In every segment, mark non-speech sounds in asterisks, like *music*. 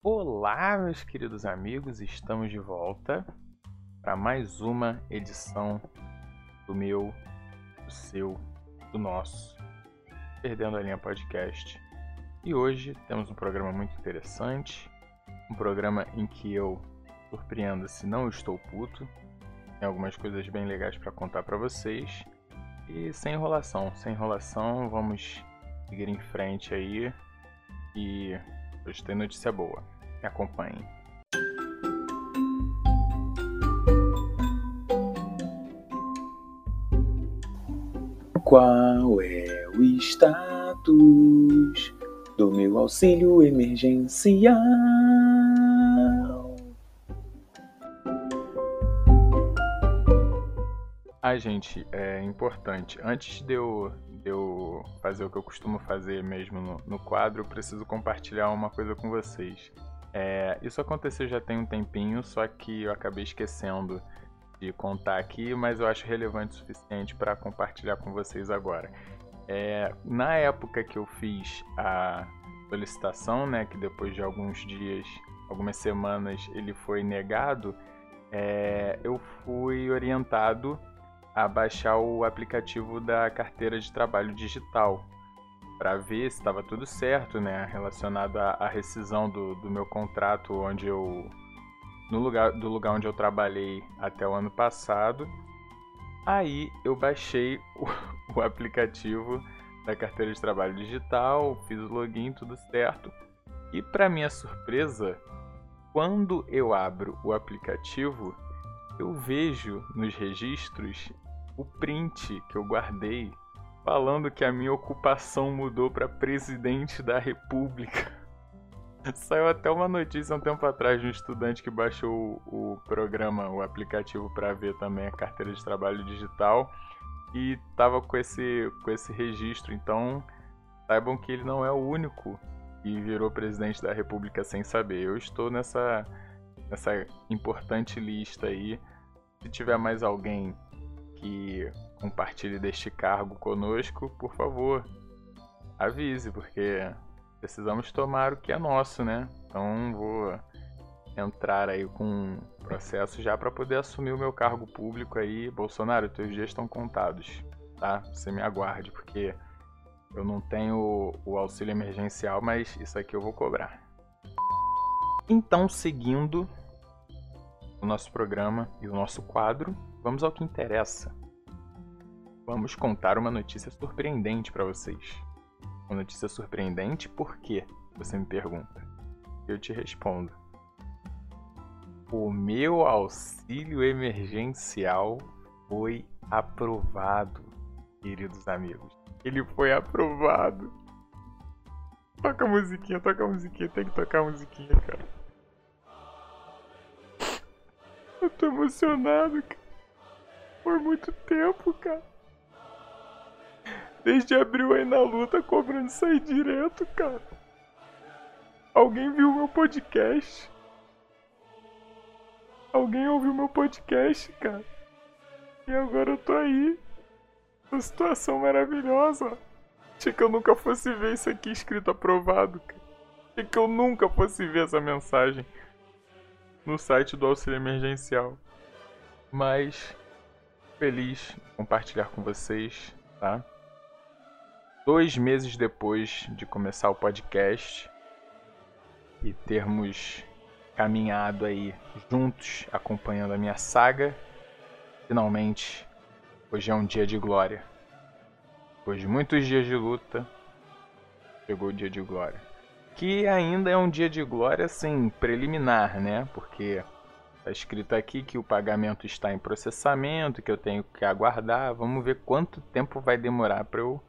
Olá, meus queridos amigos, estamos de volta para mais uma edição do meu, do seu, do nosso Perdendo a Linha Podcast. E hoje temos um programa muito interessante, um programa em que eu surpreendo se não estou puto, tem algumas coisas bem legais para contar para vocês e sem enrolação, sem enrolação, vamos seguir em frente aí e tem notícia boa. Me acompanhem. Qual é o status do meu auxílio emergencial? Gente, é importante. Antes de eu, de eu fazer o que eu costumo fazer mesmo no, no quadro, eu preciso compartilhar uma coisa com vocês. É, isso aconteceu já tem um tempinho, só que eu acabei esquecendo de contar aqui, mas eu acho relevante o suficiente para compartilhar com vocês agora. É, na época que eu fiz a solicitação, né, que depois de alguns dias, algumas semanas, ele foi negado, é, eu fui orientado a baixar o aplicativo da carteira de trabalho digital para ver se estava tudo certo, né, relacionado à, à rescisão do, do, meu contrato, onde eu no lugar do lugar onde eu trabalhei até o ano passado. Aí eu baixei o, *laughs* o aplicativo da carteira de trabalho digital, fiz o login, tudo certo. E para minha surpresa, quando eu abro o aplicativo, eu vejo nos registros o print que eu guardei falando que a minha ocupação mudou para presidente da República. *laughs* Saiu até uma notícia um tempo atrás de um estudante que baixou o, o programa, o aplicativo para ver também a carteira de trabalho digital e tava com esse, com esse registro. Então, saibam que ele não é o único que virou presidente da República sem saber. Eu estou nessa, nessa importante lista aí. Se tiver mais alguém que compartilhe deste cargo conosco, por favor, avise, porque precisamos tomar o que é nosso, né? Então vou entrar aí com um processo já para poder assumir o meu cargo público aí. Bolsonaro, teus dias estão contados, tá? Você me aguarde, porque eu não tenho o auxílio emergencial, mas isso aqui eu vou cobrar. Então, seguindo o nosso programa e o nosso quadro, vamos ao que interessa. Vamos contar uma notícia surpreendente para vocês. Uma notícia surpreendente por quê? Você me pergunta. Eu te respondo. O meu auxílio emergencial foi aprovado, queridos amigos. Ele foi aprovado. Toca a musiquinha, toca a musiquinha, tem que tocar a musiquinha, cara. Eu tô emocionado, cara. Por muito tempo, cara. Desde abril aí na luta, cobrando sair direto, cara. Alguém viu meu podcast? Alguém ouviu meu podcast, cara? E agora eu tô aí. Uma situação maravilhosa. Achei que eu nunca fosse ver isso aqui escrito aprovado, cara. Achei que eu nunca fosse ver essa mensagem no site do auxílio emergencial. Mas feliz em compartilhar com vocês, tá? Dois meses depois de começar o podcast e termos caminhado aí juntos, acompanhando a minha saga, finalmente hoje é um dia de glória. Depois de muitos dias de luta, chegou o dia de glória. Que ainda é um dia de glória, assim, preliminar, né? Porque Está escrito aqui que o pagamento está em processamento, que eu tenho que aguardar. Vamos ver quanto tempo vai demorar para eu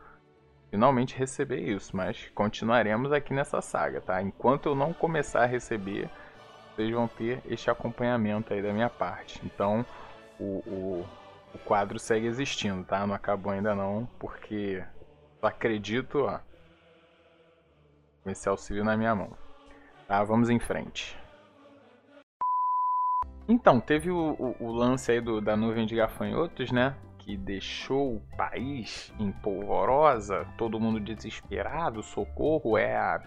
finalmente receber isso. Mas continuaremos aqui nessa saga, tá? Enquanto eu não começar a receber, vocês vão ter este acompanhamento aí da minha parte. Então, o, o, o quadro segue existindo, tá? Não acabou ainda não, porque acredito, ó, com esse auxílio na minha mão. Tá, vamos em frente. Então, teve o, o, o lance aí do, da nuvem de gafanhotos, né? Que deixou o país em polvorosa, todo mundo desesperado, socorro, é a,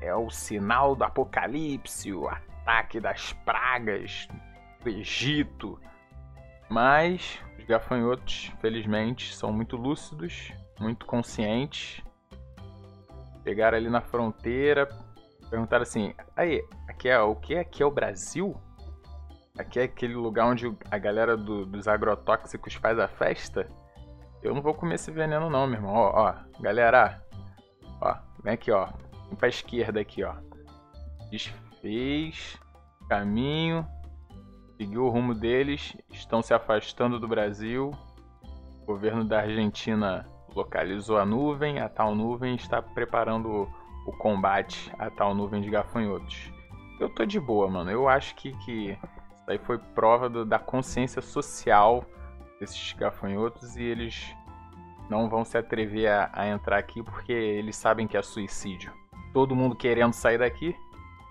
é o sinal do apocalipse, o ataque das pragas do Egito. Mas os gafanhotos, felizmente, são muito lúcidos, muito conscientes. Chegaram ali na fronteira, perguntaram assim: aí, aqui é o que? Aqui é o Brasil? Aqui é aquele lugar onde a galera do, dos agrotóxicos faz a festa? Eu não vou comer esse veneno não, meu irmão. Ó, ó, galera, ó, vem aqui, ó. Vem pra esquerda aqui, ó. Desfez caminho, seguiu o rumo deles, estão se afastando do Brasil. O governo da Argentina localizou a nuvem, a tal nuvem está preparando o combate a tal nuvem de gafanhotos. Eu tô de boa, mano. Eu acho que, que isso aí foi prova do, da consciência social desses gafanhotos e eles não vão se atrever a, a, entrar aqui porque eles sabem que é suicídio. Todo mundo querendo sair daqui.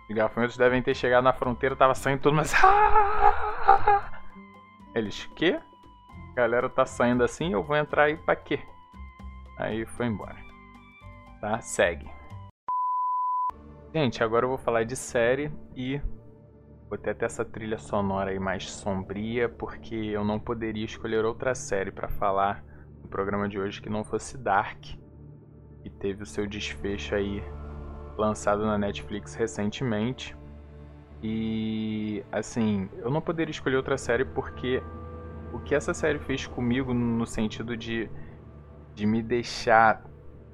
Os gafanhotos devem ter chegado na fronteira, tava saindo todo mundo. *laughs* Eles, que? A galera tá saindo assim, eu vou entrar aí pra quê? Aí foi embora. Tá? Segue. Gente, agora eu vou falar de série e Vou ter até essa trilha sonora aí mais sombria, porque eu não poderia escolher outra série para falar no programa de hoje que não fosse Dark, que teve o seu desfecho aí lançado na Netflix recentemente. E assim, eu não poderia escolher outra série porque o que essa série fez comigo no sentido de, de me deixar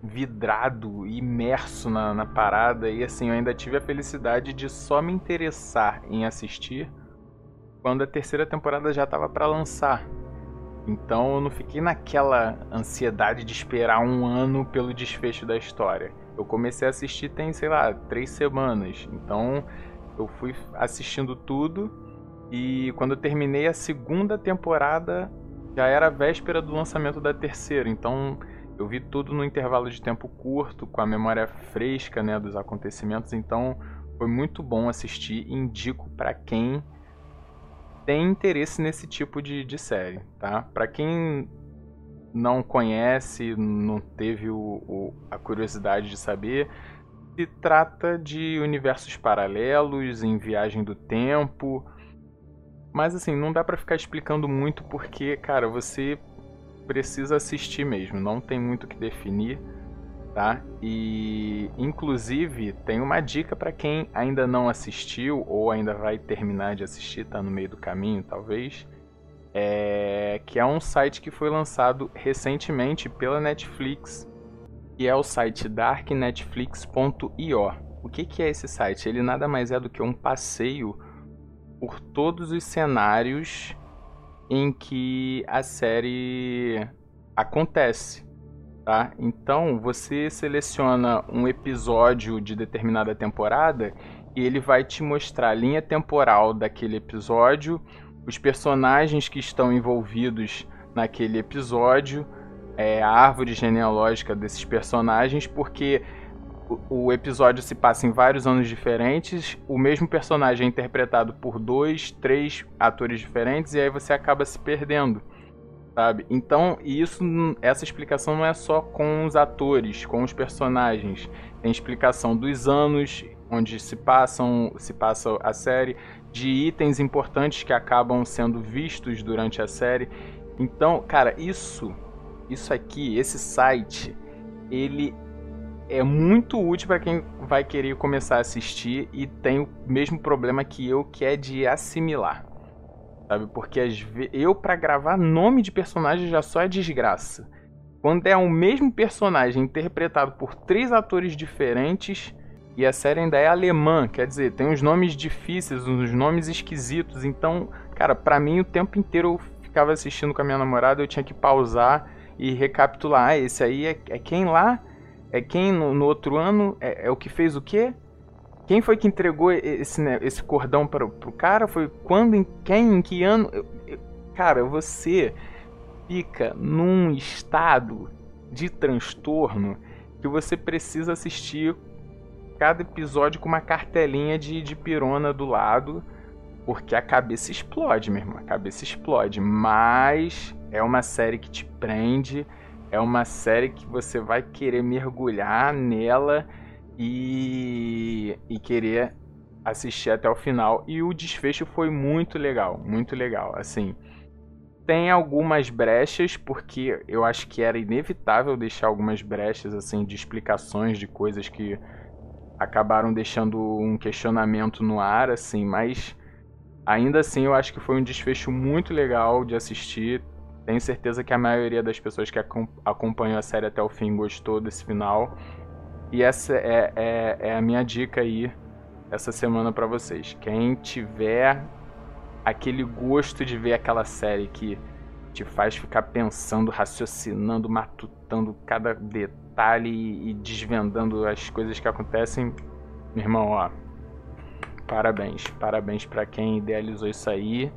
vidrado, imerso na, na parada, e assim, eu ainda tive a felicidade de só me interessar em assistir quando a terceira temporada já estava para lançar. Então eu não fiquei naquela ansiedade de esperar um ano pelo desfecho da história. Eu comecei a assistir tem, sei lá, três semanas. Então eu fui assistindo tudo e quando eu terminei a segunda temporada já era véspera do lançamento da terceira. Então eu vi tudo no intervalo de tempo curto, com a memória fresca né, dos acontecimentos, então foi muito bom assistir. Indico para quem tem interesse nesse tipo de, de série, tá? Para quem não conhece, não teve o, o, a curiosidade de saber, se trata de universos paralelos em viagem do tempo. Mas assim, não dá para ficar explicando muito porque, cara, você precisa assistir mesmo, não tem muito o que definir, tá? E inclusive tem uma dica para quem ainda não assistiu ou ainda vai terminar de assistir, tá no meio do caminho, talvez. É, que é um site que foi lançado recentemente pela Netflix, e é o site darknetflix.io. O que, que é esse site? Ele nada mais é do que um passeio por todos os cenários em que a série acontece. Tá? Então você seleciona um episódio de determinada temporada e ele vai te mostrar a linha temporal daquele episódio, os personagens que estão envolvidos naquele episódio, é, a árvore genealógica desses personagens, porque o episódio se passa em vários anos diferentes, o mesmo personagem é interpretado por dois, três atores diferentes e aí você acaba se perdendo, sabe? Então, isso, essa explicação não é só com os atores, com os personagens, tem explicação dos anos onde se passam, se passa a série, de itens importantes que acabam sendo vistos durante a série. Então, cara, isso, isso aqui, esse site, ele é muito útil para quem vai querer começar a assistir e tem o mesmo problema que eu, que é de assimilar. Sabe? Porque eu para gravar nome de personagem já só é desgraça. Quando é o mesmo personagem interpretado por três atores diferentes e a série ainda é alemã, quer dizer, tem uns nomes difíceis, uns nomes esquisitos. Então, cara, para mim o tempo inteiro eu ficava assistindo com a minha namorada, eu tinha que pausar e recapitular. Ah, esse aí é, é quem lá? É quem no, no outro ano é, é, o que fez o quê? Quem foi que entregou esse, né, esse cordão para o cara? Foi quando, em quem, em que ano? Eu, eu, cara, você fica num estado de transtorno que você precisa assistir cada episódio com uma cartelinha de, de pirona do lado, porque a cabeça explode, meu irmão. A cabeça explode. Mas é uma série que te prende é uma série que você vai querer mergulhar nela e, e querer assistir até o final. E o desfecho foi muito legal, muito legal. Assim, tem algumas brechas, porque eu acho que era inevitável deixar algumas brechas assim de explicações de coisas que acabaram deixando um questionamento no ar, assim, mas ainda assim eu acho que foi um desfecho muito legal de assistir. Tenho certeza que a maioria das pessoas que acompanhou a série até o fim gostou desse final. E essa é, é, é a minha dica aí essa semana para vocês. Quem tiver aquele gosto de ver aquela série que te faz ficar pensando, raciocinando, matutando cada detalhe e, desvendando as coisas que acontecem, meu irmão, ó, parabéns, parabéns para quem idealizou isso aí.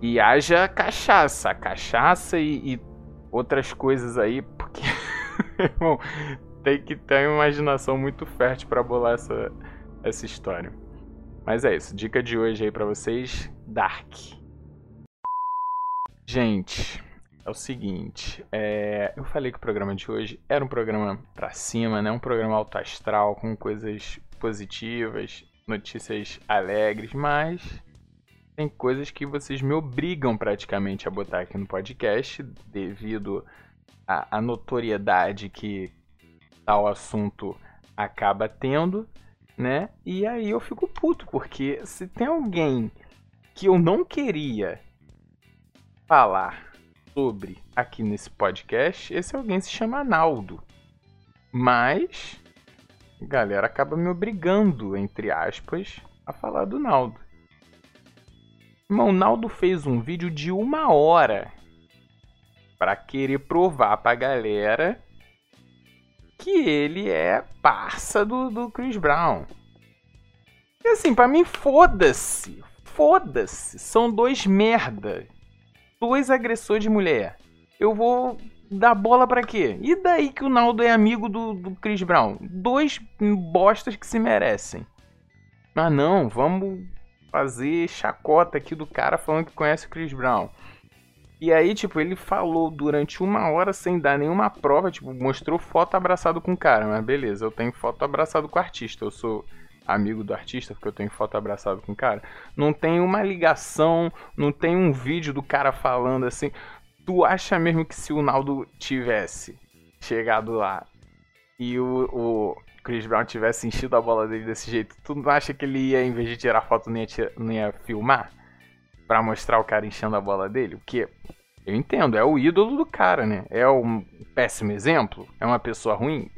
E haja cachaça, cachaça e, e outras coisas aí, porque *laughs* irmão, tem que ter uma imaginação muito fértil para bolar essa, essa história. Mas é isso, dica de hoje aí para vocês, Dark. Gente, é o seguinte, é, eu falei que o programa de hoje era um programa pra cima, né? Um programa alto astral, com coisas positivas, notícias alegres, mas tem coisas que vocês me obrigam praticamente a botar aqui no podcast devido à notoriedade que tal assunto acaba tendo né? E aí eu fico puto, porque se tem alguém que eu não queria falar sobre aqui nesse podcast, esse alguém se chama Naldo. Mas a galera acaba me obrigando, entre aspas, a falar do Naldo. Irmão, o Naldo fez um vídeo de uma hora para querer provar pra galera que ele é parça do, do Chris Brown. E assim, para mim, foda-se. Foda-se. São dois merda. Dois agressores de mulher. Eu vou dar bola para quê? E daí que o Naldo é amigo do, do Chris Brown? Dois bostas que se merecem. Mas não, vamos fazer chacota aqui do cara falando que conhece o Chris Brown. E aí, tipo, ele falou durante uma hora sem dar nenhuma prova, tipo, mostrou foto abraçado com o cara, mas beleza, eu tenho foto abraçado com o artista, eu sou amigo do artista, porque eu tenho foto abraçado com o cara. Não tem uma ligação, não tem um vídeo do cara falando assim. Tu acha mesmo que se o Naldo tivesse chegado lá e o, o Chris Brown tivesse enchido a bola dele desse jeito, tu não acha que ele ia, em vez de tirar foto, não ia, não ia filmar? para mostrar o cara enchendo a bola dele? Porque eu entendo, é o ídolo do cara, né? É um péssimo exemplo? É uma pessoa ruim?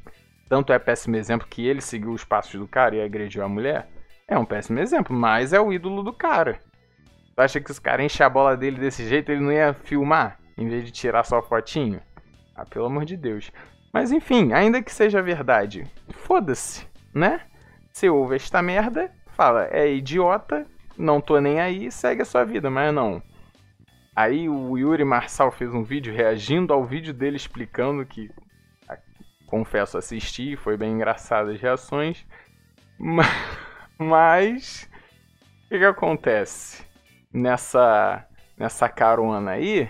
Tanto é péssimo exemplo que ele seguiu os passos do cara e agrediu a mulher? É um péssimo exemplo, mas é o ídolo do cara. Tu acha que os caras enchem a bola dele desse jeito, ele não ia filmar? Em vez de tirar só a fotinho? Ah, pelo amor de Deus. Mas enfim, ainda que seja verdade, foda-se, né? Você ouve esta merda, fala, é idiota, não tô nem aí, segue a sua vida, mas não. Aí o Yuri Marçal fez um vídeo reagindo ao vídeo dele explicando que, confesso, assisti, foi bem engraçado as reações, *laughs* mas o que, que acontece nessa nessa carona aí?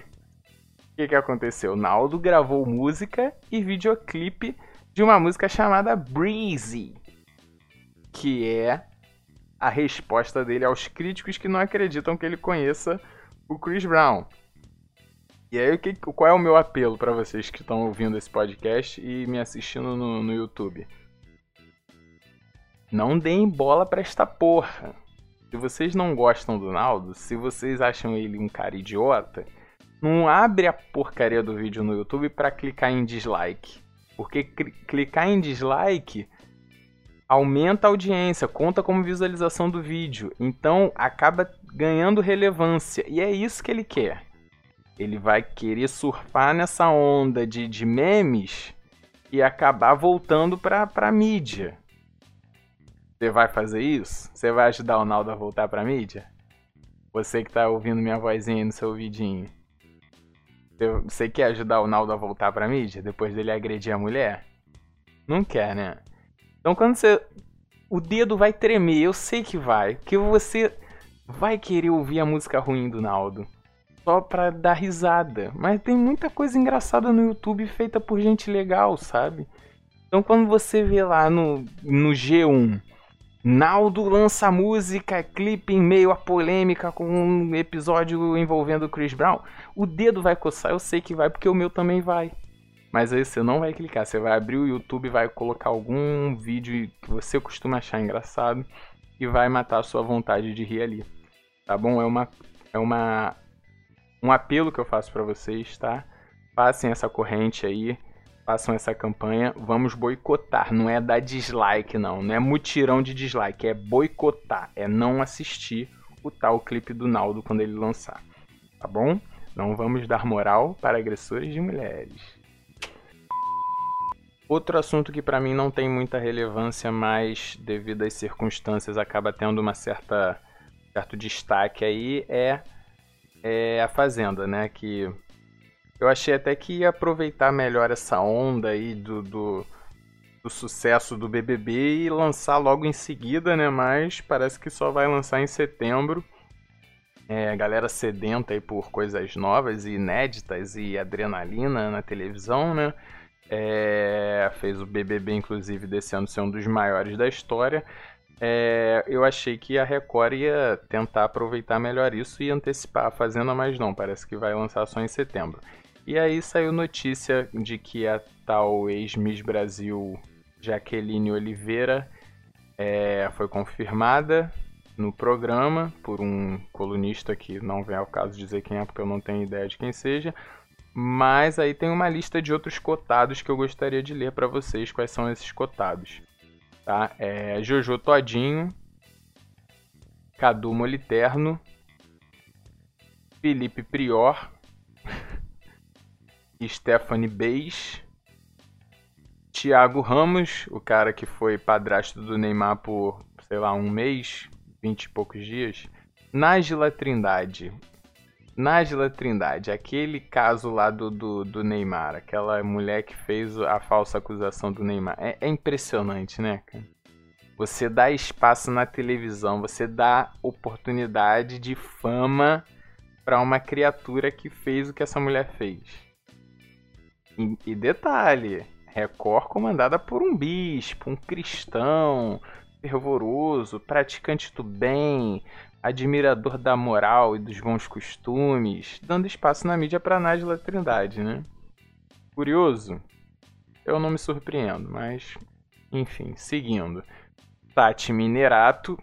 Que, que aconteceu? Naldo gravou música e videoclipe de uma música chamada Breezy, que é a resposta dele aos críticos que não acreditam que ele conheça o Chris Brown. E aí, que, qual é o meu apelo para vocês que estão ouvindo esse podcast e me assistindo no, no YouTube? Não deem bola para esta porra. Se vocês não gostam do Naldo, se vocês acham ele um cara idiota, não abre a porcaria do vídeo no YouTube para clicar em dislike. Porque clicar em dislike aumenta a audiência, conta como visualização do vídeo. Então acaba ganhando relevância. E é isso que ele quer. Ele vai querer surfar nessa onda de, de memes e acabar voltando pra, pra mídia. Você vai fazer isso? Você vai ajudar o Naldo a voltar pra mídia? Você que tá ouvindo minha vozinha no seu ouvidinho. Você quer ajudar o Naldo a voltar pra mídia depois dele agredir a mulher? Não quer, né? Então quando você. O dedo vai tremer, eu sei que vai. Porque você vai querer ouvir a música ruim do Naldo. Só pra dar risada. Mas tem muita coisa engraçada no YouTube feita por gente legal, sabe? Então quando você vê lá no, no G1, Naldo lança música, clipe em meio à polêmica com um episódio envolvendo o Chris Brown, o dedo vai coçar, eu sei que vai, porque o meu também vai. Mas aí você não vai clicar, você vai abrir o YouTube, vai colocar algum vídeo que você costuma achar engraçado e vai matar a sua vontade de rir ali. Tá bom? É uma é uma um apelo que eu faço para vocês, tá? Passem essa corrente aí, façam essa campanha, vamos boicotar, não é dar dislike não, não é mutirão de dislike, é boicotar, é não assistir o tal clipe do Naldo quando ele lançar. Tá bom? Não vamos dar moral para agressores de mulheres. Outro assunto que para mim não tem muita relevância, mas devido às circunstâncias acaba tendo uma certa certo destaque aí é, é a Fazenda, né? Que eu achei até que ia aproveitar melhor essa onda aí do, do, do sucesso do BBB e lançar logo em seguida, né? Mas parece que só vai lançar em setembro. É, a galera sedenta aí por coisas novas e inéditas e adrenalina na televisão, né? É, fez o BBB, inclusive, desse ano ser um dos maiores da história. É, eu achei que a Record ia tentar aproveitar melhor isso e antecipar a Fazenda, mas não, parece que vai lançar só em setembro. E aí saiu notícia de que a tal ex-Miss Brasil Jaqueline Oliveira é, foi confirmada no programa por um colunista que não vem ao caso dizer quem é, porque eu não tenho ideia de quem seja, mas aí tem uma lista de outros cotados que eu gostaria de ler para vocês quais são esses cotados. Tá? É Jojo Todinho, Cadu Moliterno, Felipe Prior, Stephanie Beis, Thiago Ramos, o cara que foi padrasto do Neymar por, sei lá, um mês, vinte e poucos dias, Nájila Trindade, Nájila Trindade, aquele caso lá do, do, do, Neymar, aquela mulher que fez a falsa acusação do Neymar. É, é impressionante, né, cara? Você dá espaço na televisão, você dá oportunidade de fama para uma criatura que fez o que essa mulher fez. E, detalhe, Record comandada por um bispo, um cristão, fervoroso, praticante do bem, admirador da moral e dos bons costumes, dando espaço na mídia para Nájila Trindade, né? Curioso? Eu não me surpreendo, mas enfim, seguindo. Tati Minerato,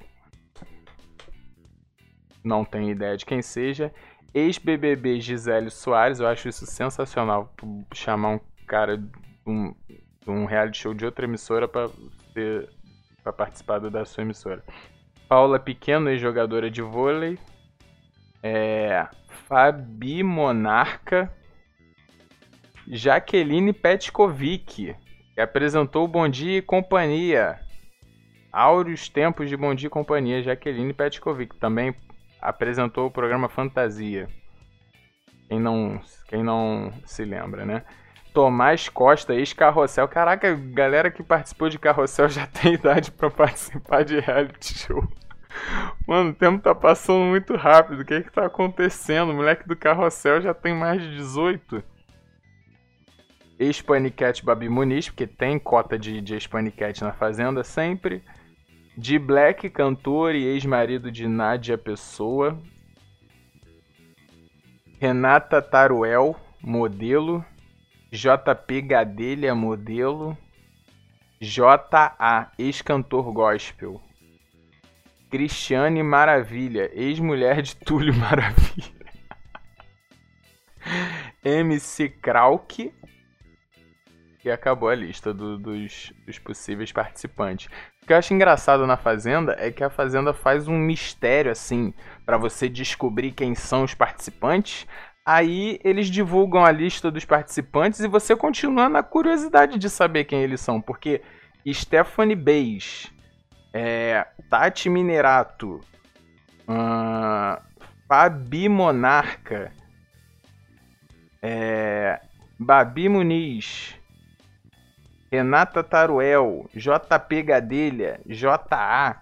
não tenho ideia de quem seja. Ex-BBB Gisele Soares, eu acho isso sensacional chamar um cara de um, um reality show de outra emissora para participar da sua emissora. Paula Pequeno, ex-jogadora de vôlei. É, Fabi Monarca. Jaqueline Petkovic, que apresentou o Bom Dia e Companhia. Áureos tempos de Bom Dia e Companhia. Jaqueline Petkovic também apresentou o programa Fantasia. Quem não, quem não se lembra, né? Tomás Costa, ex-carrossel. Caraca, galera que participou de carrossel já *laughs* tem idade para participar de reality show. Mano, o tempo tá passando muito rápido. O que é que tá acontecendo? O moleque do carrossel já tem mais de 18. Ex-Panicat Babi Muniz, porque tem cota de, de ex-Panicat na Fazenda sempre. De Black, cantor e ex-marido de Nádia Pessoa. Renata Taruel, modelo. JP Gadelha, modelo. JA, ex-cantor gospel. Cristiane Maravilha, ex-mulher de Túlio *laughs* Maravilha. MC Krauk. E acabou a lista do, dos, dos possíveis participantes. O que eu acho engraçado na Fazenda é que a Fazenda faz um mistério assim para você descobrir quem são os participantes. Aí eles divulgam a lista dos participantes e você continua na curiosidade de saber quem eles são, porque Stephanie Beis, é, Tati Minerato, uh, Fabi Monarca, é, Babi Muniz, Renata Taruel, JP Gadelha, JA.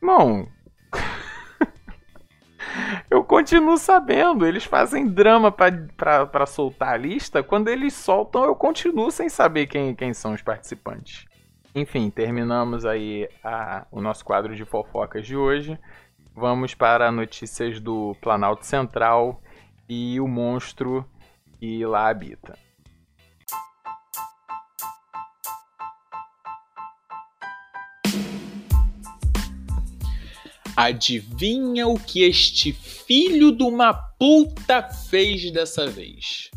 Irmão, *laughs* eu, continuo sabendo. Eles fazem drama para soltar a lista. Quando eles soltam, eu continuo sem saber quem, quem são os participantes. Enfim, terminamos aí a, o nosso quadro de fofocas de hoje. Vamos para notícias do Planalto Central e o monstro que lá habita. Adivinha o que este filho de uma puta fez dessa vez?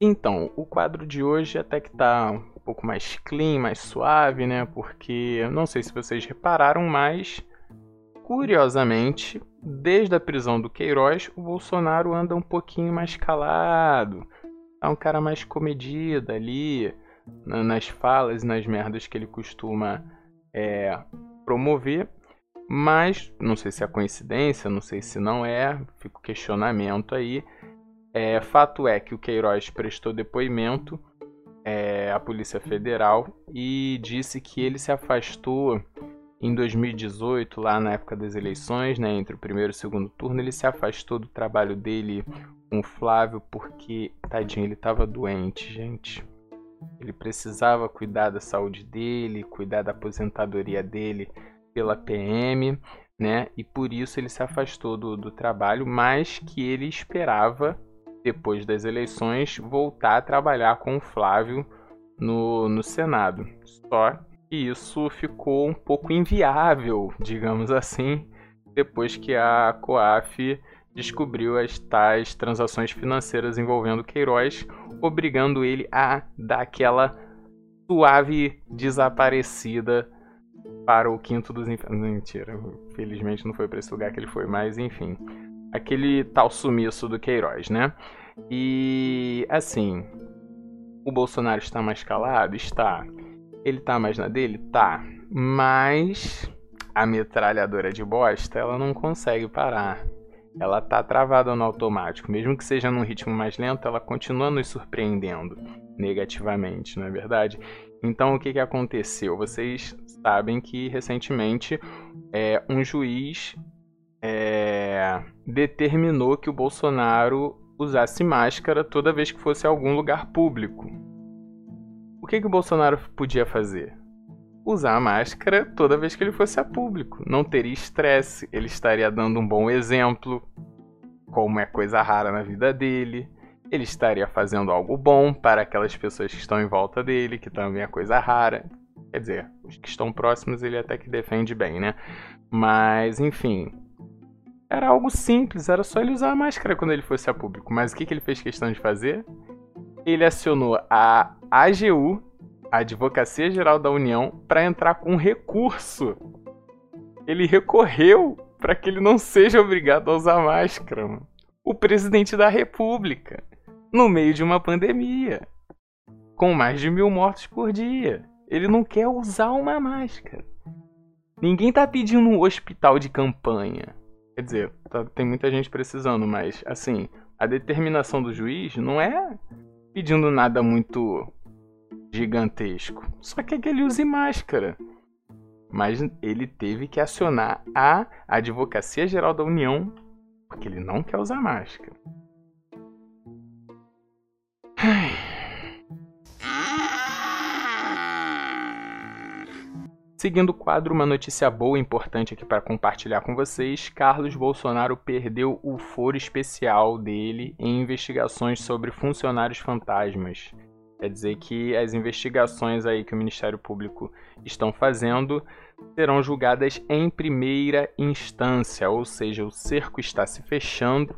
Então, o quadro de hoje até que tá um pouco mais clean, mais suave, né? Porque não sei se vocês repararam, mas curiosamente, desde a prisão do Queiroz, o Bolsonaro anda um pouquinho mais calado. É um cara mais comedido ali, nas falas e nas merdas que ele costuma é, promover. Mas não sei se é coincidência, não sei se não é, fica o questionamento aí. É, fato é que o Queiroz prestou depoimento é, à Polícia Federal e disse que ele se afastou em 2018, lá na época das eleições, né, entre o primeiro e o segundo turno, ele se afastou do trabalho dele com o Flávio porque, tadinho, ele estava doente, gente. Ele precisava cuidar da saúde dele, cuidar da aposentadoria dele pela PM, né? E por isso ele se afastou do, do trabalho, mas que ele esperava, depois das eleições, voltar a trabalhar com o Flávio no, no Senado. Só que isso ficou um pouco inviável, digamos assim, depois que a COAF descobriu as tais transações financeiras envolvendo Queiroz, obrigando ele a dar aquela suave desaparecida para o quinto dos infernos. Mentira, felizmente não foi para esse lugar que ele foi, mas enfim. Aquele tal sumiço do Queiroz, né? E assim, o Bolsonaro está mais calado? Está. Ele tá mais na dele? Tá. Mas a metralhadora de bosta, ela não consegue parar ela tá travada no automático. Mesmo que seja num ritmo mais lento, ela continua nos surpreendendo negativamente, não é verdade? Então, o que, que aconteceu? Vocês sabem que recentemente é, um juiz é, determinou que o Bolsonaro usasse máscara toda vez que fosse a algum lugar público. O que, que o Bolsonaro podia fazer? Usar a máscara toda vez que ele fosse a público. Não teria estresse, ele estaria dando um bom exemplo, como é coisa rara na vida dele. Ele estaria fazendo algo bom para aquelas pessoas que estão em volta dele, que também é coisa rara. Quer dizer, os que estão próximos ele até que defende bem, né? Mas, enfim. Era algo simples, era só ele usar a máscara quando ele fosse a público. Mas o que, que ele fez questão de fazer? Ele acionou a AGU, a Advocacia Geral da União para entrar com recurso. Ele recorreu para que ele não seja obrigado a usar máscara. Mano. O presidente da República, no meio de uma pandemia, com mais de mil mortos por dia, ele não quer usar uma máscara. Ninguém tá pedindo um hospital de campanha. Quer dizer, tá, tem muita gente precisando, mas assim, a determinação do juiz não é pedindo nada muito gigantesco. Só que, é que ele use máscara. Mas ele teve que acionar a Advocacia Geral da União porque ele não quer usar máscara. Seguindo o quadro, uma notícia boa e importante aqui para compartilhar com vocês: Carlos Bolsonaro perdeu o foro especial dele em investigações sobre funcionários fantasmas. Quer dizer que as investigações aí que o Ministério Público estão fazendo serão julgadas em primeira instância, ou seja, o cerco está se fechando.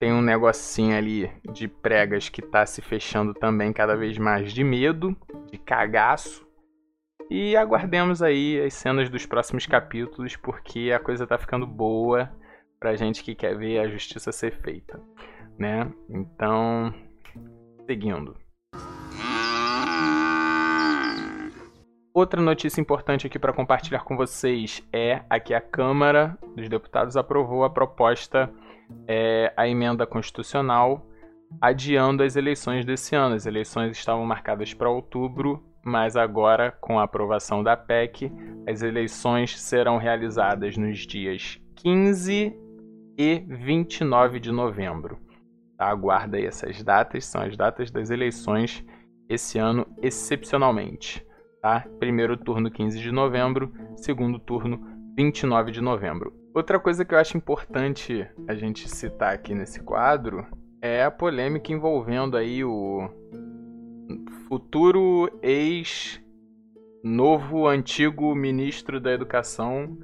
Tem um negocinho ali de pregas que está se fechando também cada vez mais de medo, de cagaço. E aguardemos aí as cenas dos próximos capítulos, porque a coisa está ficando boa pra gente que quer ver a justiça ser feita, né? Então, seguindo. Outra notícia importante aqui para compartilhar com vocês é a que a Câmara dos Deputados aprovou a proposta, é, a emenda constitucional, adiando as eleições desse ano. As eleições estavam marcadas para outubro mas agora, com a aprovação da PEC, as eleições serão realizadas nos dias 15 e 29 de novembro. Tá? Aguarda aí essas datas, são as datas das eleições esse ano, excepcionalmente. Tá? Primeiro turno 15 de novembro, segundo turno 29 de novembro. Outra coisa que eu acho importante a gente citar aqui nesse quadro é a polêmica envolvendo aí o futuro ex novo antigo ministro da Educação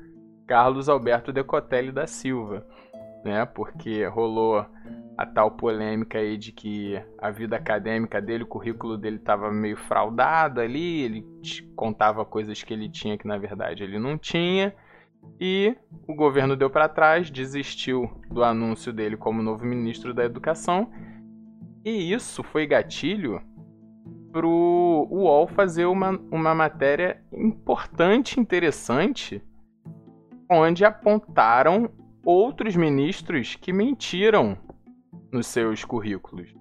Carlos Alberto Decotelli da Silva, né? Porque rolou a tal polêmica aí de que a vida acadêmica dele, o currículo dele estava meio fraudado ali, ele contava coisas que ele tinha que na verdade ele não tinha. E o governo deu para trás, desistiu do anúncio dele como novo ministro da Educação. E isso foi gatilho para o UOL fazer uma, uma matéria importante, interessante, onde apontaram outros ministros que mentiram nos seus currículos,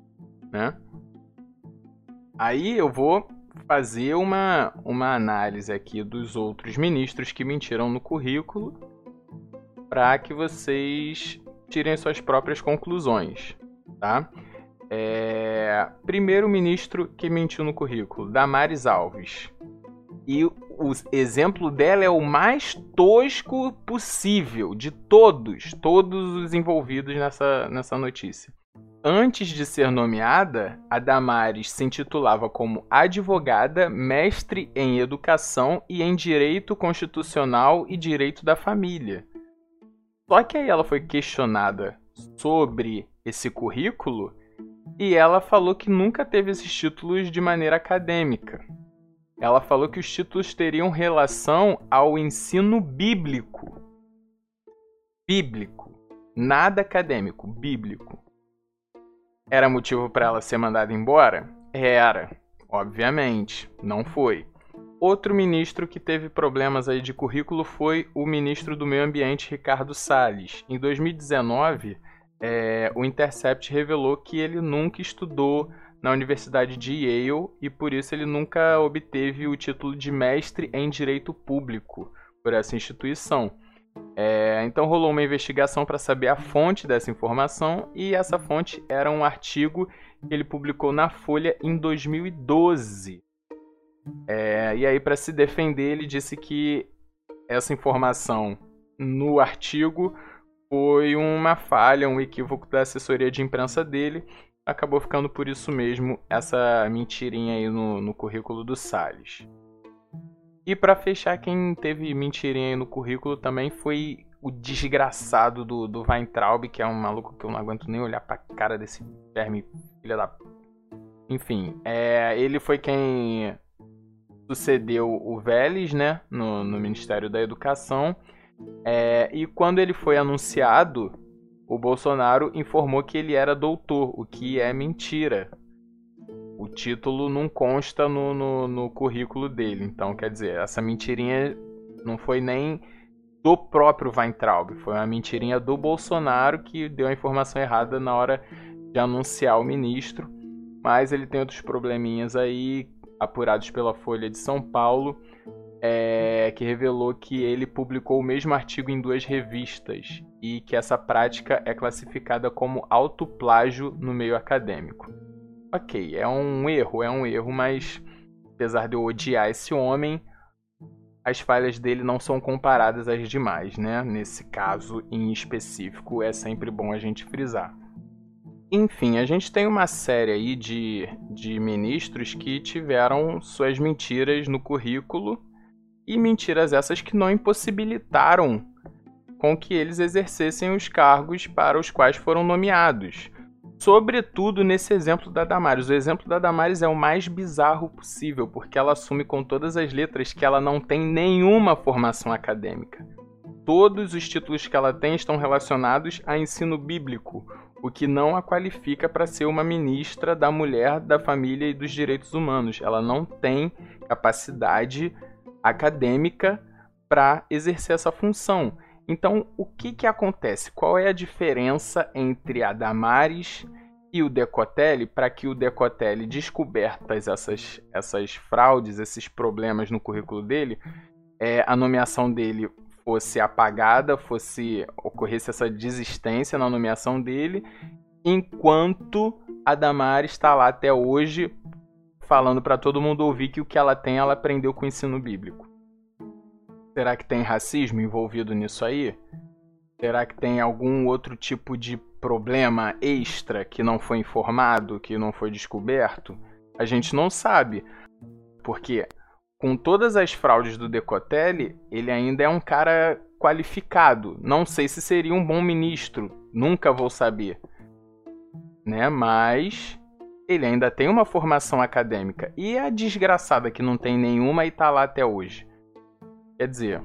né? Aí eu vou fazer uma, uma análise aqui dos outros ministros que mentiram no currículo para que vocês tirem suas próprias conclusões, tá? É... Primeiro ministro que mentiu no currículo, Damares Alves. E o exemplo dela é o mais tosco possível de todos, todos os envolvidos nessa, nessa notícia. Antes de ser nomeada, a Damares se intitulava como advogada, mestre em educação e em direito constitucional e direito da família. Só que aí ela foi questionada sobre esse currículo e ela falou que nunca teve esses títulos de maneira acadêmica. Ela falou que os títulos teriam relação ao ensino bíblico. Bíblico. Nada acadêmico, bíblico. Era motivo para ela ser mandada embora? Era, obviamente, não foi. Outro ministro que teve problemas aí de currículo foi o ministro do Meio Ambiente, Ricardo Salles. Em 2019, é, o Intercept revelou que ele nunca estudou na Universidade de Yale e por isso ele nunca obteve o título de mestre em Direito Público por essa instituição. É, então rolou uma investigação para saber a fonte dessa informação e essa fonte era um artigo que ele publicou na Folha em 2012. É, e aí, para se defender, ele disse que essa informação no artigo foi uma falha, um equívoco da assessoria de imprensa dele. Acabou ficando por isso mesmo essa mentirinha aí no, no currículo do Salles. E para fechar, quem teve mentirinha aí no currículo também foi o desgraçado do, do Weintraub, que é um maluco que eu não aguento nem olhar pra cara desse verme, filha da. Enfim, é, ele foi quem sucedeu o Vélez, né, no, no Ministério da Educação. É, e quando ele foi anunciado, o Bolsonaro informou que ele era doutor, o que é mentira o título não consta no, no, no, currículo dele. Então, quer dizer, essa mentirinha não foi nem do próprio Weintraub, foi uma mentirinha do Bolsonaro que deu a informação errada na hora de anunciar o ministro. Mas ele tem outros probleminhas aí, apurados pela Folha de São Paulo, é, que revelou que ele publicou o mesmo artigo em duas revistas e que essa prática é classificada como autoplágio no meio acadêmico ok, é um erro, é um erro, mas apesar de eu odiar esse homem, as falhas dele não são comparadas às demais, né? Nesse caso em específico, é sempre bom a gente frisar. Enfim, a gente tem uma série aí de, de ministros que tiveram suas mentiras no currículo e mentiras essas que não impossibilitaram com que eles exercessem os cargos para os quais foram nomeados. Sobretudo nesse exemplo da Damares. O exemplo da Damares é o mais bizarro possível, porque ela assume com todas as letras que ela não tem nenhuma formação acadêmica. Todos os títulos que ela tem estão relacionados a ensino bíblico, o que não a qualifica para ser uma ministra da mulher, da família e dos direitos humanos. Ela não tem capacidade acadêmica para exercer essa função. Então, o que, que acontece? Qual é a diferença entre a Damares e o Decotelli para que o Decotelli, descobertas essas, essas fraudes, esses problemas no currículo dele, é, a nomeação dele fosse apagada, fosse ocorresse essa desistência na nomeação dele, enquanto a Damares está lá até hoje falando para todo mundo ouvir que o que ela tem ela aprendeu com o ensino bíblico. Será que tem racismo envolvido nisso aí? Será que tem algum outro tipo de problema extra que não foi informado, que não foi descoberto? A gente não sabe. Porque com todas as fraudes do Decotelli, ele ainda é um cara qualificado. Não sei se seria um bom ministro, nunca vou saber. Né? Mas ele ainda tem uma formação acadêmica. E a desgraçada que não tem nenhuma e tá lá até hoje. Quer dizer,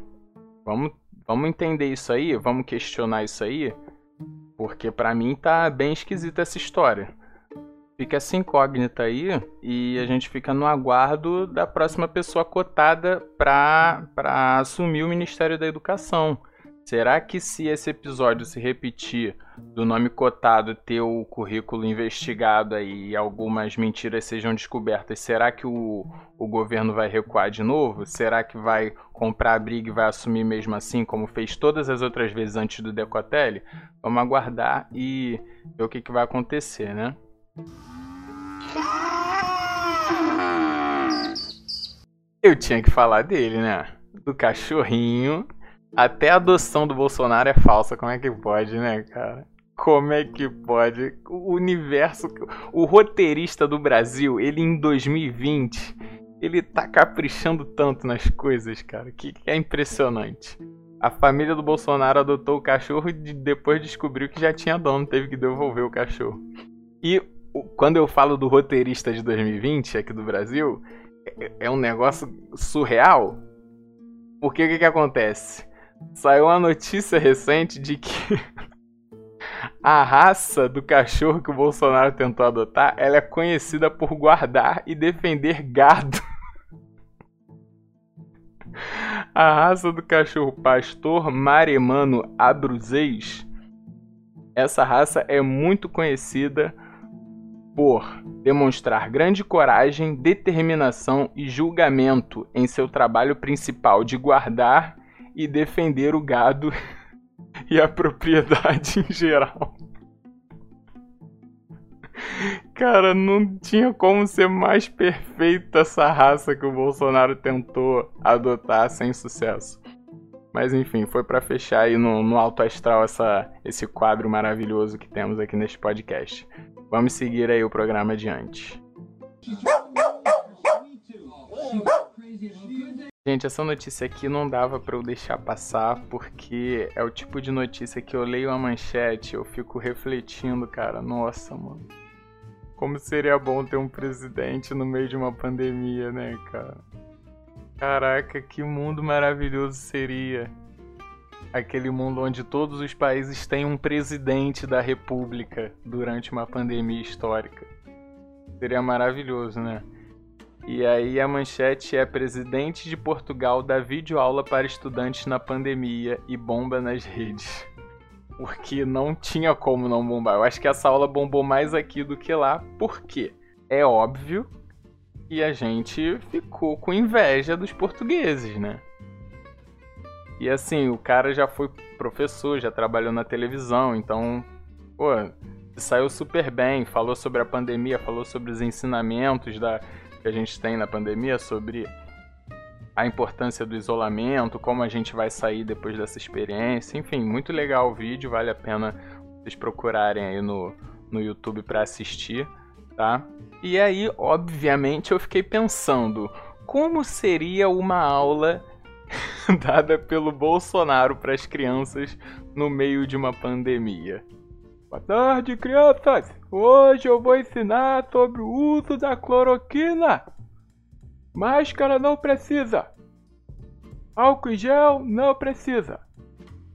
vamos, vamos entender isso aí, vamos questionar isso aí, porque para mim tá bem esquisita essa história fica essa incógnita aí e a gente fica no aguardo da próxima pessoa cotada para assumir o Ministério da Educação. Será que se esse episódio se repetir do nome cotado ter o currículo investigado aí e algumas mentiras sejam descobertas, será que o, o governo vai recuar de novo? Será que vai comprar a briga e vai assumir mesmo assim, como fez todas as outras vezes antes do Decotelli? Vamos aguardar e ver o que, que vai acontecer, né? Eu tinha que falar dele, né? Do cachorrinho. Até a adoção do Bolsonaro é falsa. Como é que pode, né, cara? Como é que pode? O universo. O roteirista do Brasil, ele em 2020, ele tá caprichando tanto nas coisas, cara, que é impressionante. A família do Bolsonaro adotou o cachorro e depois descobriu que já tinha dono, teve que devolver o cachorro. E quando eu falo do roteirista de 2020 aqui do Brasil, é, é um negócio surreal. Porque o que, que acontece? Saiu uma notícia recente de que *laughs* a raça do cachorro que o Bolsonaro tentou adotar, ela é conhecida por guardar e defender gado. *laughs* A raça do cachorro pastor maremano abruzês, essa raça é muito conhecida por demonstrar grande coragem, determinação e julgamento em seu trabalho principal de guardar e defender o gado *laughs* e a propriedade em geral. Cara, não tinha como ser mais perfeita essa raça que o Bolsonaro tentou adotar sem sucesso. Mas enfim, foi para fechar aí no, no alto astral essa, esse quadro maravilhoso que temos aqui neste podcast. Vamos seguir aí o programa adiante. Gente, essa notícia aqui não dava para eu deixar passar porque é o tipo de notícia que eu leio a manchete, eu fico refletindo, cara, nossa, mano. Como seria bom ter um presidente no meio de uma pandemia, né, cara? Caraca, que mundo maravilhoso seria aquele mundo onde todos os países têm um presidente da república durante uma pandemia histórica. Seria maravilhoso, né? E aí a manchete é presidente de Portugal dá videoaula para estudantes na pandemia e bomba nas redes. Porque não tinha como não bombar. Eu acho que essa aula bombou mais aqui do que lá. Por quê? É óbvio que a gente ficou com inveja dos portugueses, né? E assim, o cara já foi professor, já trabalhou na televisão, então, pô, saiu super bem, falou sobre a pandemia, falou sobre os ensinamentos da, que a gente tem na pandemia, sobre a importância do isolamento, como a gente vai sair depois dessa experiência. Enfim, muito legal o vídeo, vale a pena vocês procurarem aí no, no YouTube para assistir, tá? E aí, obviamente, eu fiquei pensando, como seria uma aula *laughs* dada pelo Bolsonaro para as crianças no meio de uma pandemia. Boa tarde, crianças! Hoje eu vou ensinar sobre o uso da cloroquina. Máscara não precisa. Álcool em gel não precisa.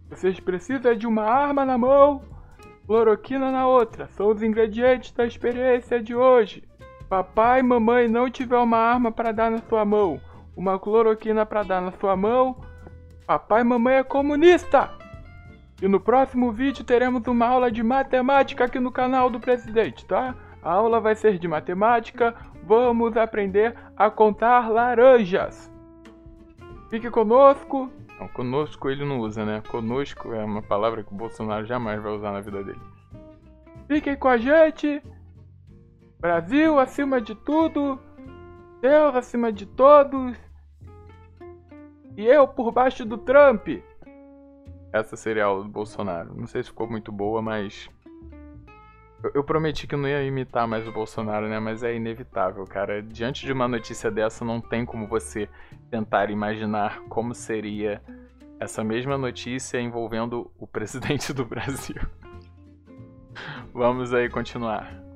Vocês precisam de uma arma na mão, cloroquina na outra. São os ingredientes da experiência de hoje. Papai e mamãe não tiver uma arma para dar na sua mão, uma cloroquina para dar na sua mão. Papai e mamãe é comunista. E no próximo vídeo teremos uma aula de matemática aqui no canal do presidente, tá? A aula vai ser de matemática. Vamos aprender a contar laranjas. Fique conosco. Não, conosco ele não usa, né? Conosco é uma palavra que o Bolsonaro jamais vai usar na vida dele. Fiquem com a gente. Brasil acima de tudo. Deus acima de todos. E eu por baixo do Trump. Essa seria a aula do Bolsonaro. Não sei se ficou muito boa, mas. Eu, eu prometi que não ia imitar mais o Bolsonaro, né? Mas é inevitável, cara. Diante de uma notícia dessa, não tem como você tentar imaginar como seria essa mesma notícia envolvendo o presidente do Brasil. *laughs* Vamos aí continuar.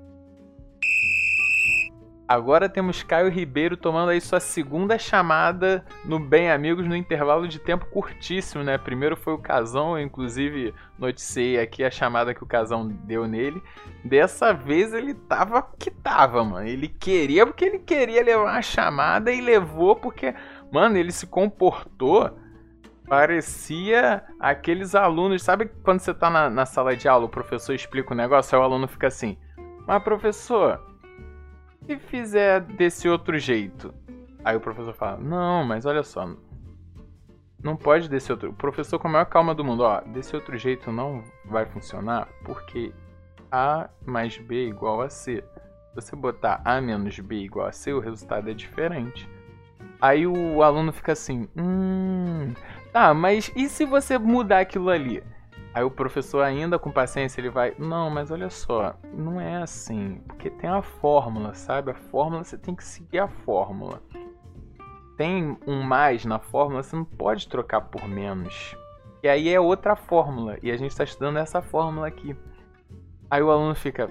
Agora temos Caio Ribeiro tomando aí sua segunda chamada no Bem Amigos no intervalo de tempo curtíssimo, né? Primeiro foi o Casão, eu inclusive noticiei aqui a chamada que o Casão deu nele. Dessa vez ele tava que tava, mano. Ele queria porque ele queria levar a chamada e levou porque, mano, ele se comportou parecia aqueles alunos. Sabe quando você tá na, na sala de aula, o professor explica o negócio, aí o aluno fica assim: Mas professor se fizer desse outro jeito? Aí o professor fala: Não, mas olha só. Não pode desse outro. O professor, com a maior calma do mundo, ó, desse outro jeito não vai funcionar porque A mais B igual a C. Se você botar A menos B igual a C, o resultado é diferente. Aí o aluno fica assim: Hum. Tá, mas e se você mudar aquilo ali? Aí o professor ainda com paciência ele vai, não, mas olha só, não é assim, porque tem a fórmula, sabe? A fórmula você tem que seguir a fórmula. Tem um mais na fórmula, você não pode trocar por menos. E aí é outra fórmula, e a gente está estudando essa fórmula aqui. Aí o aluno fica,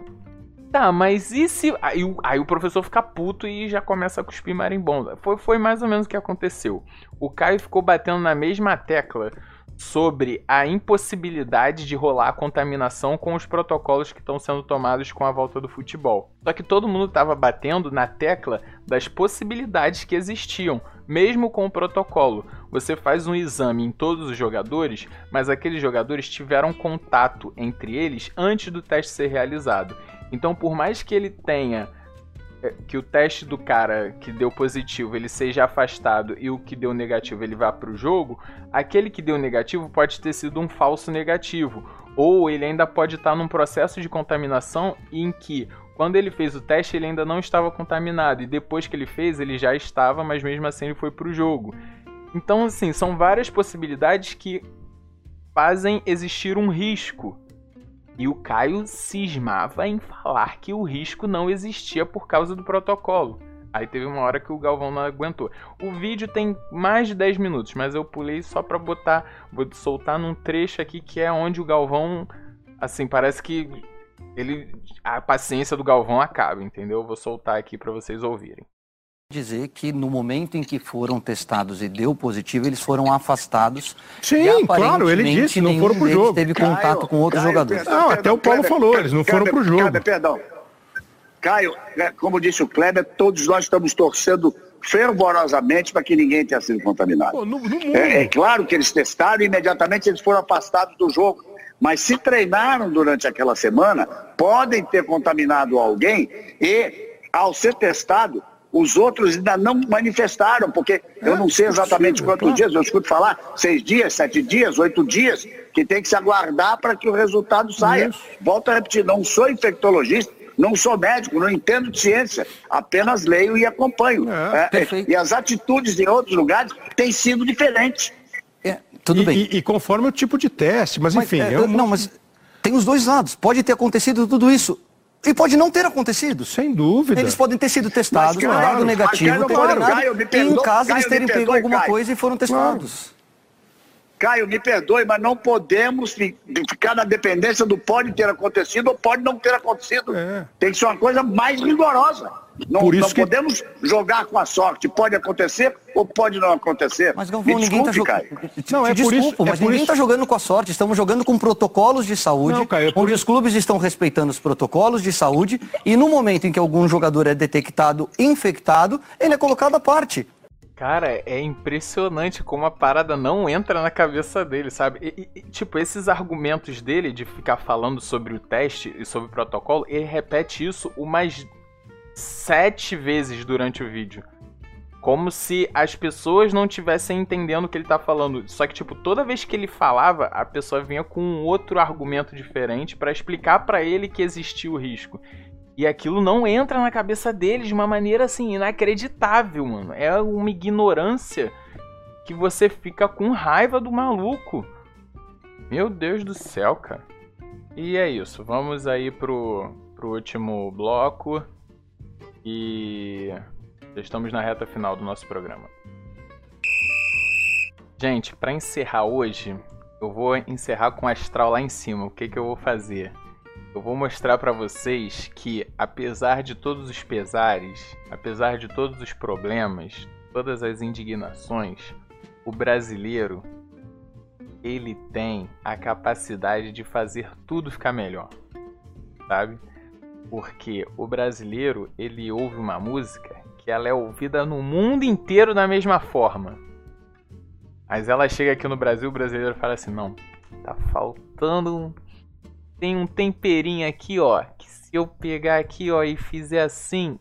tá, mas e se. Aí, aí o professor fica puto e já começa a cuspir marimbondo. Foi, foi mais ou menos o que aconteceu. O Caio ficou batendo na mesma tecla sobre a impossibilidade de rolar contaminação com os protocolos que estão sendo tomados com a volta do futebol. Só que todo mundo estava batendo na tecla das possibilidades que existiam, mesmo com o protocolo. Você faz um exame em todos os jogadores, mas aqueles jogadores tiveram contato entre eles antes do teste ser realizado. Então, por mais que ele tenha que o teste do cara que deu positivo ele seja afastado e o que deu negativo ele vá para o jogo, aquele que deu negativo pode ter sido um falso negativo, ou ele ainda pode estar num processo de contaminação em que quando ele fez o teste ele ainda não estava contaminado. E depois que ele fez ele já estava, mas mesmo assim ele foi para o jogo. Então assim, são várias possibilidades que fazem existir um risco e o Caio cismava em falar que o risco não existia por causa do protocolo. Aí teve uma hora que o Galvão não aguentou. O vídeo tem mais de 10 minutos, mas eu pulei só pra botar. Vou soltar num trecho aqui que é onde o Galvão. Assim, parece que ele. A paciência do Galvão acaba, entendeu? vou soltar aqui para vocês ouvirem dizer que no momento em que foram testados e deu positivo, eles foram afastados. Sim, claro, ele disse, não foram pro jogo. teve Caio, contato com outros Caio, jogadores. Perdão, não, até o Paulo Kleber, falou, eles não foram pro jogo. Kleber, perdão. Caio, né, como disse o Kleber, todos nós estamos torcendo fervorosamente para que ninguém tenha sido contaminado. Pô, no, no é, é claro que eles testaram e imediatamente eles foram afastados do jogo. Mas se treinaram durante aquela semana, podem ter contaminado alguém e, ao ser testado, os outros ainda não manifestaram, porque eu não sei exatamente quantos dias, eu escuto falar, seis dias, sete dias, oito dias, que tem que se aguardar para que o resultado saia. Volto a repetir, não sou infectologista, não sou médico, não entendo de ciência, apenas leio e acompanho. É, é, e as atitudes em outros lugares têm sido diferentes. É, tudo e, bem. E, e, conforme o tipo de teste, mas, mas enfim. É, eu... Não, mas tem os dois lados. Pode ter acontecido tudo isso. E pode não ter acontecido. Sem dúvida. Eles podem ter sido testados, mas, dado negativo, ter claro, Caio, e em casa Caio, eles terem pego alguma Caio. coisa e foram testados. Caio, me perdoe, mas não podemos ficar na dependência do pode ter acontecido ou pode não ter acontecido. É. Tem que ser uma coisa mais rigorosa. Não, Por isso não que... podemos jogar com a sorte. Pode acontecer ou pode não acontecer. Mas Galvão, ninguém está jogando. Não, é Desculpa, por isso, mas é ninguém está jogando com a sorte. Estamos jogando com protocolos de saúde, não, Caio, é onde os clubes estão respeitando os protocolos de saúde e no momento em que algum jogador é detectado infectado, ele é colocado à parte. Cara, é impressionante como a parada não entra na cabeça dele, sabe? E, e, tipo, esses argumentos dele de ficar falando sobre o teste e sobre o protocolo, ele repete isso umas sete vezes durante o vídeo. Como se as pessoas não tivessem entendendo o que ele tá falando. Só que, tipo, toda vez que ele falava, a pessoa vinha com um outro argumento diferente para explicar para ele que existia o risco. E aquilo não entra na cabeça deles de uma maneira assim inacreditável, mano. É uma ignorância que você fica com raiva do maluco. Meu Deus do céu, cara. E é isso. Vamos aí pro, pro último bloco. E estamos na reta final do nosso programa. Gente, para encerrar hoje, eu vou encerrar com o astral lá em cima. O que, que eu vou fazer? eu vou mostrar para vocês que, apesar de todos os pesares, apesar de todos os problemas, todas as indignações, o brasileiro ele tem a capacidade de fazer tudo ficar melhor, sabe? Porque o brasileiro ele ouve uma música que ela é ouvida no mundo inteiro da mesma forma. Mas ela chega aqui no Brasil, o brasileiro fala assim: não, tá faltando tem um temperinho aqui, ó, que se eu pegar aqui, ó, e fizer assim,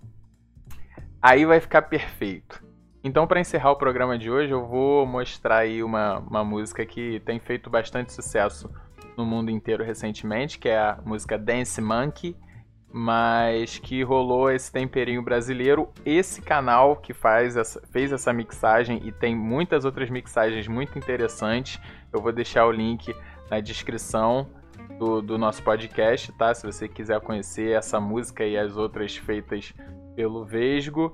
aí vai ficar perfeito. Então, para encerrar o programa de hoje, eu vou mostrar aí uma, uma música que tem feito bastante sucesso no mundo inteiro recentemente, que é a música Dance Monkey, mas que rolou esse temperinho brasileiro. Esse canal que faz essa, fez essa mixagem e tem muitas outras mixagens muito interessantes. Eu vou deixar o link na descrição do, do nosso podcast, tá? Se você quiser conhecer essa música e as outras feitas pelo Vesgo,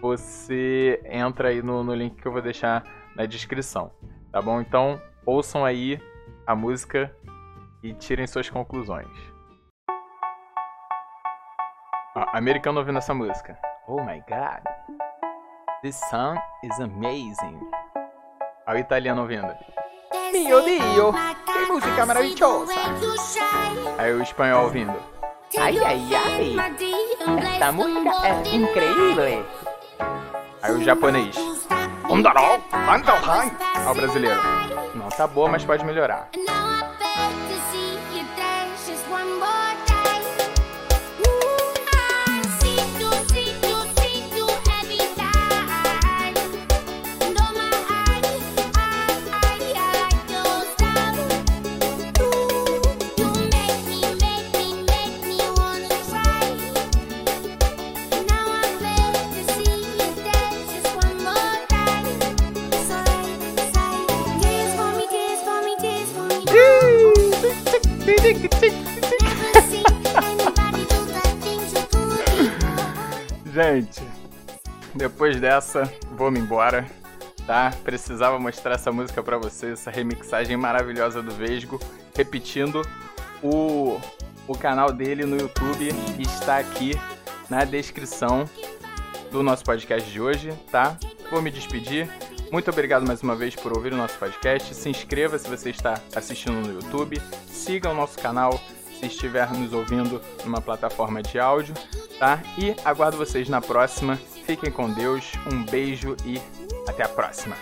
você entra aí no, no link que eu vou deixar na descrição, tá bom? Então, ouçam aí a música e tirem suas conclusões. Americano ouvindo essa música. Oh my god. This song is amazing. Olha o italiano ouvindo. Mio Dio, que música maravilhosa. Aí o espanhol ouvindo. Ai, ai, ai. Esta música é incrível. Aí o japonês. Aí o brasileiro. Não tá boa, mas pode melhorar. Depois dessa, vou me embora, tá? Precisava mostrar essa música para vocês, essa remixagem maravilhosa do Vesgo. Repetindo, o, o canal dele no YouTube está aqui na descrição do nosso podcast de hoje, tá? Vou me despedir. Muito obrigado mais uma vez por ouvir o nosso podcast. Se inscreva se você está assistindo no YouTube. Siga o nosso canal se estiver nos ouvindo numa plataforma de áudio, tá? E aguardo vocês na próxima. Fiquem com Deus, um beijo e até a próxima.